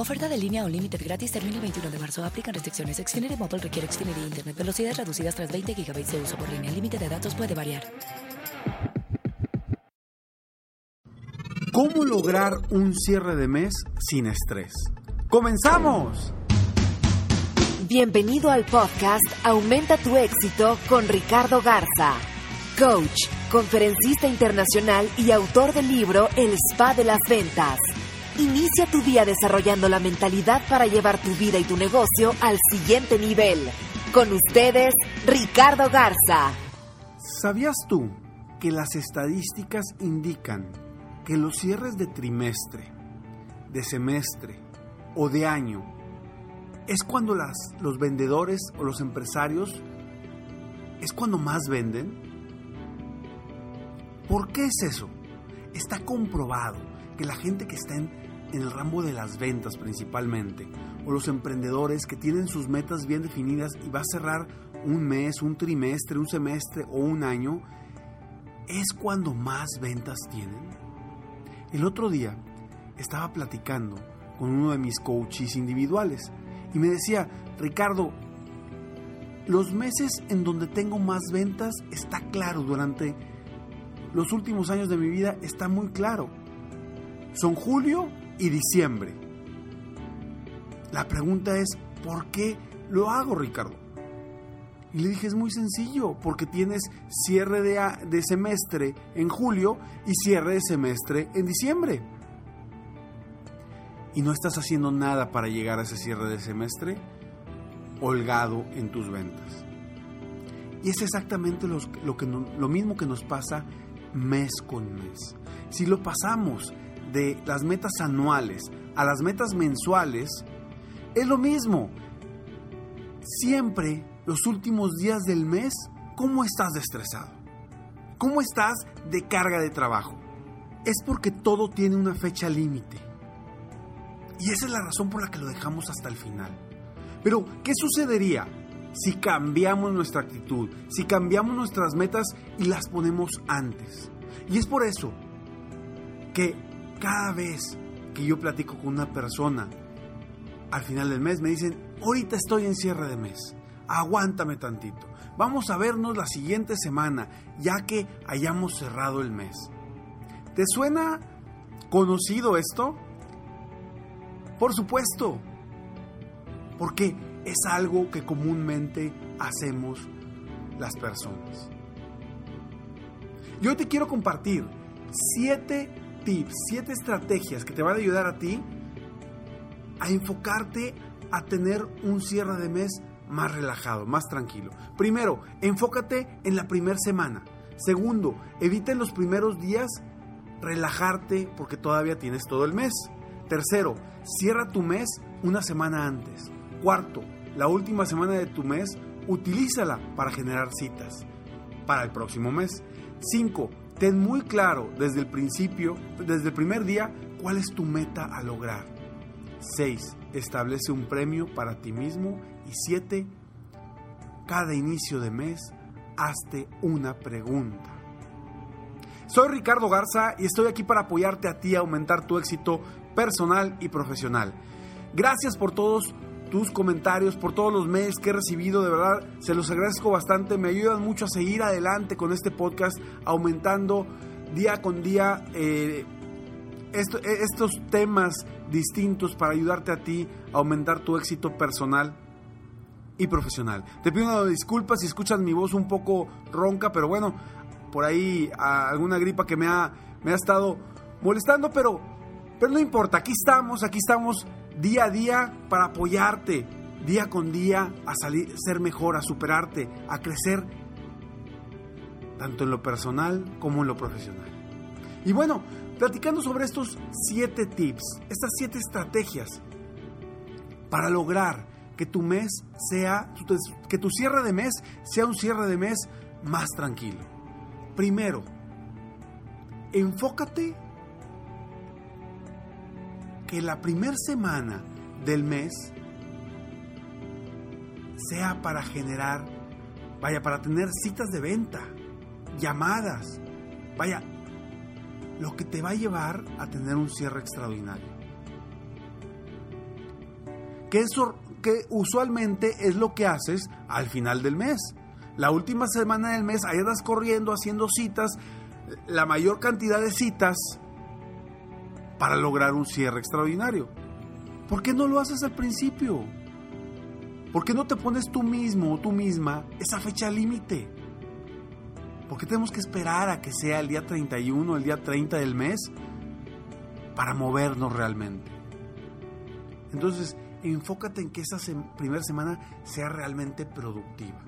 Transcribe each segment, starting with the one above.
Oferta de línea o límite gratis termina el 21 de marzo. Aplican restricciones. Xfinity Mobile requiere Xfinity Internet. Velocidades reducidas tras 20 GB de uso por línea. El límite de datos puede variar. ¿Cómo lograr un cierre de mes sin estrés? ¡Comenzamos! Bienvenido al podcast Aumenta tu éxito con Ricardo Garza, coach, conferencista internacional y autor del libro El Spa de las Ventas. Inicia tu día desarrollando la mentalidad para llevar tu vida y tu negocio al siguiente nivel. Con ustedes, Ricardo Garza. ¿Sabías tú que las estadísticas indican que los cierres de trimestre, de semestre o de año es cuando las, los vendedores o los empresarios es cuando más venden? ¿Por qué es eso? Está comprobado que la gente que está en, en el ramo de las ventas principalmente, o los emprendedores que tienen sus metas bien definidas y va a cerrar un mes, un trimestre, un semestre o un año, es cuando más ventas tienen. El otro día estaba platicando con uno de mis coaches individuales y me decía, Ricardo, los meses en donde tengo más ventas está claro durante los últimos años de mi vida está muy claro. Son julio y diciembre. La pregunta es, ¿por qué lo hago, Ricardo? Y le dije, es muy sencillo, porque tienes cierre de, de, semestre en julio y cierre de semestre en diciembre. Y no estás haciendo nada para llegar a ese cierre de semestre holgado en tus ventas. Y es exactamente lo, lo, lo mismo que nos pasa mes con mes. Si lo pasamos de las metas anuales a las metas mensuales, es lo mismo. Siempre los últimos días del mes, ¿cómo estás estresado? ¿Cómo estás de carga de trabajo? Es porque todo tiene una fecha límite. Y esa es la razón por la que lo dejamos hasta el final. Pero, ¿qué sucedería si cambiamos nuestra actitud, si cambiamos nuestras metas y las ponemos antes? Y es por eso que cada vez que yo platico con una persona, al final del mes me dicen, ahorita estoy en cierre de mes aguántame tantito. Vamos a vernos la siguiente semana, ya que hayamos cerrado el mes. ¿Te suena conocido esto? Por supuesto, porque es algo que comúnmente hacemos las personas. Yo te quiero compartir siete tips, siete estrategias que te van a ayudar a ti a enfocarte a tener un cierre de mes más relajado, más tranquilo. Primero, enfócate en la primera semana. Segundo, evita en los primeros días relajarte porque todavía tienes todo el mes. Tercero, cierra tu mes una semana antes. Cuarto, la última semana de tu mes, utilízala para generar citas para el próximo mes. Cinco, ten muy claro desde el principio, desde el primer día, cuál es tu meta a lograr. 6. Establece un premio para ti mismo. Y 7. Cada inicio de mes, hazte una pregunta. Soy Ricardo Garza y estoy aquí para apoyarte a ti a aumentar tu éxito personal y profesional. Gracias por todos tus comentarios, por todos los mails que he recibido, de verdad se los agradezco bastante, me ayudan mucho a seguir adelante con este podcast, aumentando día con día eh, esto, estos temas distintos para ayudarte a ti a aumentar tu éxito personal y profesional. Te pido una disculpa si escuchas mi voz un poco ronca, pero bueno, por ahí alguna gripa que me ha, me ha estado molestando, pero, pero no importa, aquí estamos, aquí estamos día a día para apoyarte, día con día a salir, ser mejor, a superarte, a crecer, tanto en lo personal como en lo profesional. Y bueno, platicando sobre estos siete tips, estas siete estrategias para lograr que tu mes sea, que tu cierre de mes sea un cierre de mes más tranquilo. Primero, enfócate que la primera semana del mes sea para generar, vaya, para tener citas de venta, llamadas, vaya, lo que te va a llevar a tener un cierre extraordinario. Que eso que usualmente es lo que haces al final del mes. La última semana del mes ahí andas corriendo, haciendo citas, la mayor cantidad de citas para lograr un cierre extraordinario. ¿Por qué no lo haces al principio? ¿Por qué no te pones tú mismo o tú misma esa fecha límite? ¿Por qué tenemos que esperar a que sea el día 31, el día 30 del mes para movernos realmente? Entonces, enfócate en que esa primera semana sea realmente productiva.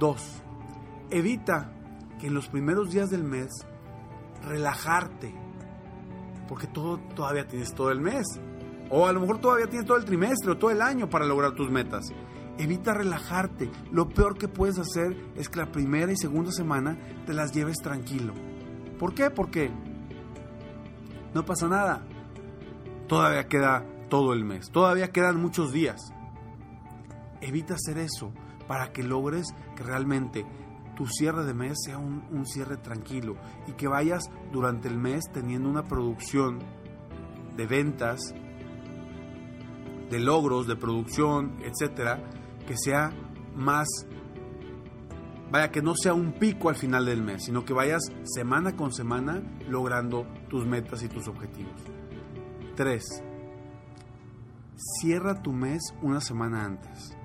Dos, evita que en los primeros días del mes relajarte, porque todo, todavía tienes todo el mes, o a lo mejor todavía tienes todo el trimestre o todo el año para lograr tus metas. Evita relajarte. Lo peor que puedes hacer es que la primera y segunda semana te las lleves tranquilo. ¿Por qué? Porque no pasa nada. Todavía queda todo el mes. Todavía quedan muchos días. Evita hacer eso para que logres que realmente tu cierre de mes sea un, cierre tranquilo y que vayas durante el mes teniendo una producción de ventas, de logros, de producción, etcétera, que sea más, vaya, que no sea un pico al final del mes, sino que vayas semana con semana logrando tus metas y tus objetivos. 3. Cierra tu mes una semana antes.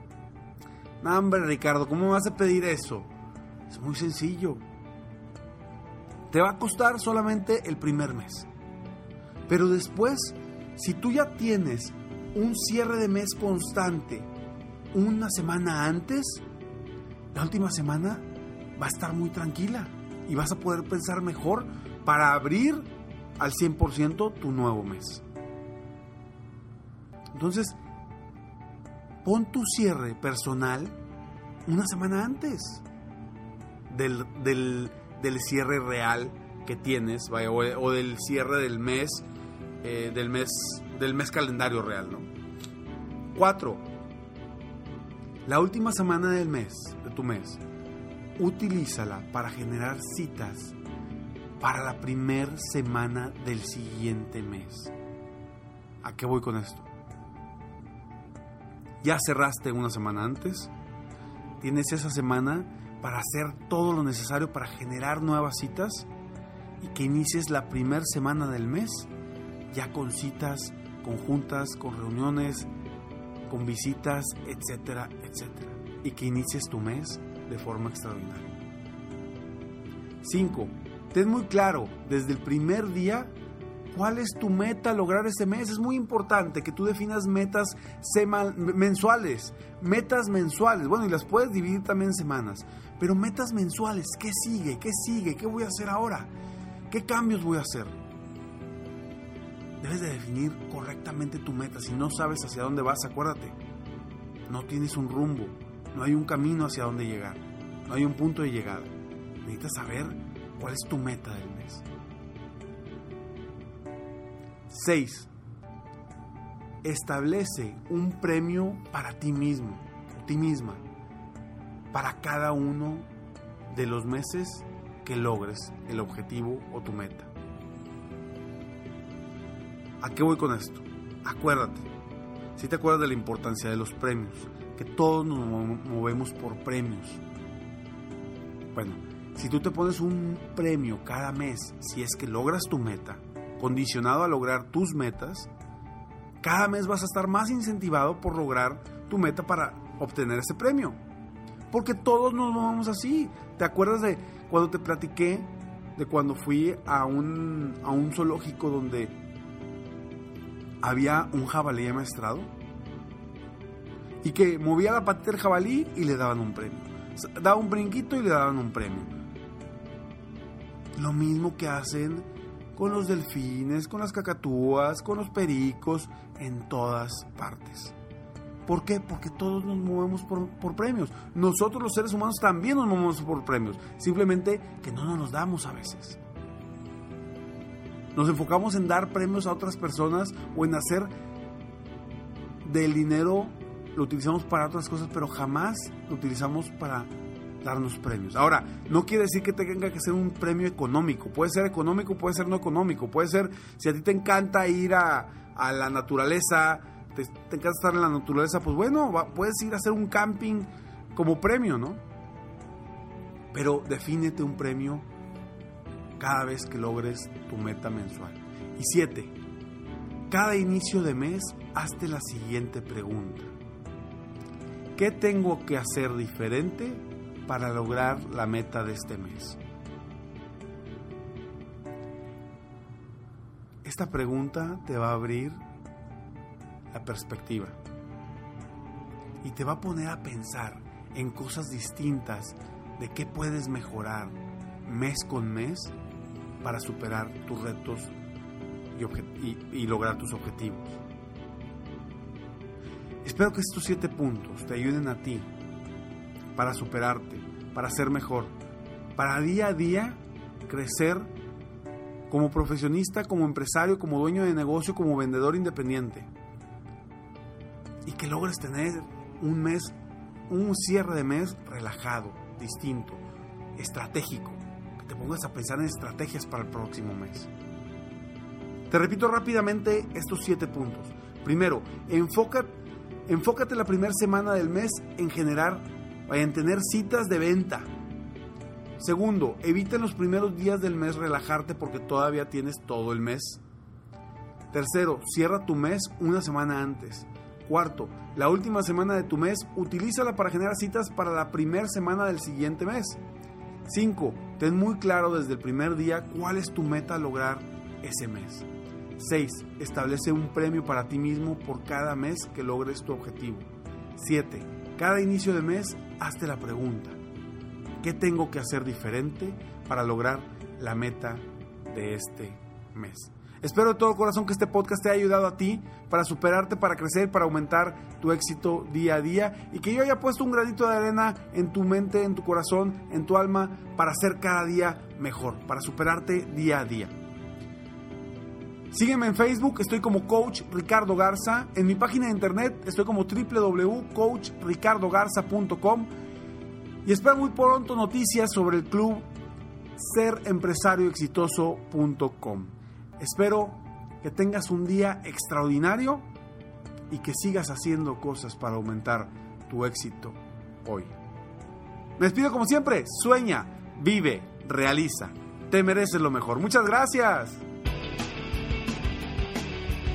No, hombre, Ricardo, ¿cómo vas a pedir eso? Es muy sencillo. Te va a costar solamente el primer mes. Pero después, si tú ya tienes un cierre de mes constante una semana antes, la última semana va a estar muy tranquila y vas a poder pensar mejor para abrir al 100% tu nuevo mes. Entonces, pon tu cierre personal una semana antes del, cierre real que tienes, o, del cierre del mes, eh, del mes, del mes calendario real, ¿no? Cuatro, la última semana del mes, de tu mes, utilízala para generar citas para la primera semana del siguiente mes. ¿A qué voy con esto? Ya cerraste una semana antes, tienes esa semana para hacer todo lo necesario para generar nuevas citas y que inicies la primera semana del mes ya con citas conjuntas, con reuniones, con visitas, etcétera, etcétera. Y que inicies tu mes de forma extraordinaria. 5. Ten muy claro desde el primer día ¿Cuál es tu meta lograr este mes? Es muy importante que tú definas metas mensuales, metas mensuales. Bueno, y las puedes dividir también en semanas, pero metas mensuales. ¿Qué sigue? ¿Qué sigue? ¿Qué voy a hacer ahora? ¿Qué cambios voy a hacer? Debes de definir correctamente tu meta. Si no sabes hacia dónde vas, acuérdate, no tienes un rumbo, no hay un camino hacia dónde llegar, no hay un punto de llegada. Necesitas saber cuál es tu meta del mes. 6. Establece un premio para ti mismo ti misma para cada uno de los meses que logres el objetivo o tu meta. ¿A qué voy con esto? Acuérdate, si te acuerdas de la importancia de los premios, que todos nos movemos por premios. Bueno, si tú te pones un premio cada mes, si es que logras tu meta, condicionado a lograr tus metas, cada mes vas a estar más incentivado por lograr tu meta para obtener ese premio. Porque todos nos movemos así. ¿Te acuerdas de cuando te platiqué de cuando fui a un, a un zoológico donde había un jabalí amaestrado y que movía la patita del jabalí y le daban un premio. Daba un brinquito y le daban un premio. Lo mismo que hacen con los delfines, con las cacatúas, con los pericos, en todas partes. ¿Por qué? Porque todos nos movemos por, premios. Nosotros los seres humanos también nos movemos por premios. Simplemente que no nos los damos a veces. Nos enfocamos en dar premios a otras personas o en hacer del dinero, lo utilizamos para otras cosas, pero jamás lo utilizamos para darnos premios. Ahora, no quiere decir que tenga que ser un premio económico. Puede ser económico, puede ser no económico. Puede ser, si a ti te encanta ir a, la naturaleza, te, encanta estar en la naturaleza, pues bueno, puedes ir a hacer un camping como premio, ¿no? Pero defínete un premio cada vez que logres tu meta mensual. Y siete, cada inicio de mes hazte la siguiente pregunta. ¿Qué tengo que hacer diferente para lograr la meta de este mes? Esta pregunta te va a abrir la perspectiva y te va a poner a pensar en cosas distintas de qué puedes mejorar mes con mes para superar tus retos y, lograr tus objetivos. Espero que estos siete puntos te ayuden a ti para superarte, para ser mejor, para día a día crecer como profesionista, como empresario, como dueño de negocio, como vendedor independiente. Y que logres tener un mes, un cierre de mes relajado, distinto, estratégico. Que te pongas a pensar en estrategias para el próximo mes. Te repito rápidamente estos siete puntos. Primero, enfócate, enfócate la primera semana del mes en generar, en tener citas de venta. Segundo, evita en los primeros días del mes relajarte porque todavía tienes todo el mes. Tercero, cierra tu mes una semana antes. Cuarto, la última semana de tu mes, utilízala para generar citas para la primera semana del siguiente mes. 5. Ten muy claro desde el primer día cuál es tu meta a lograr ese mes. 6. Establece un premio para ti mismo por cada mes que logres tu objetivo. 7. Cada inicio de mes, hazte la pregunta. ¿Qué tengo que hacer diferente para lograr la meta de este mes? Espero de todo corazón que este podcast te haya ayudado a ti para superarte, para crecer, para aumentar tu éxito día a día y que yo haya puesto un granito de arena en tu mente, en tu corazón, en tu alma para ser cada día mejor, para superarte día a día. Sígueme en Facebook, estoy como Coach Ricardo Garza. En mi página de internet estoy como www.coachricardogarza.com. Y espero muy pronto noticias sobre el club serempresarioexitoso.com. Espero que tengas un día extraordinario y que sigas haciendo cosas para aumentar tu éxito hoy. Me despido como siempre, sueña, vive, realiza. Te mereces lo mejor. Muchas gracias.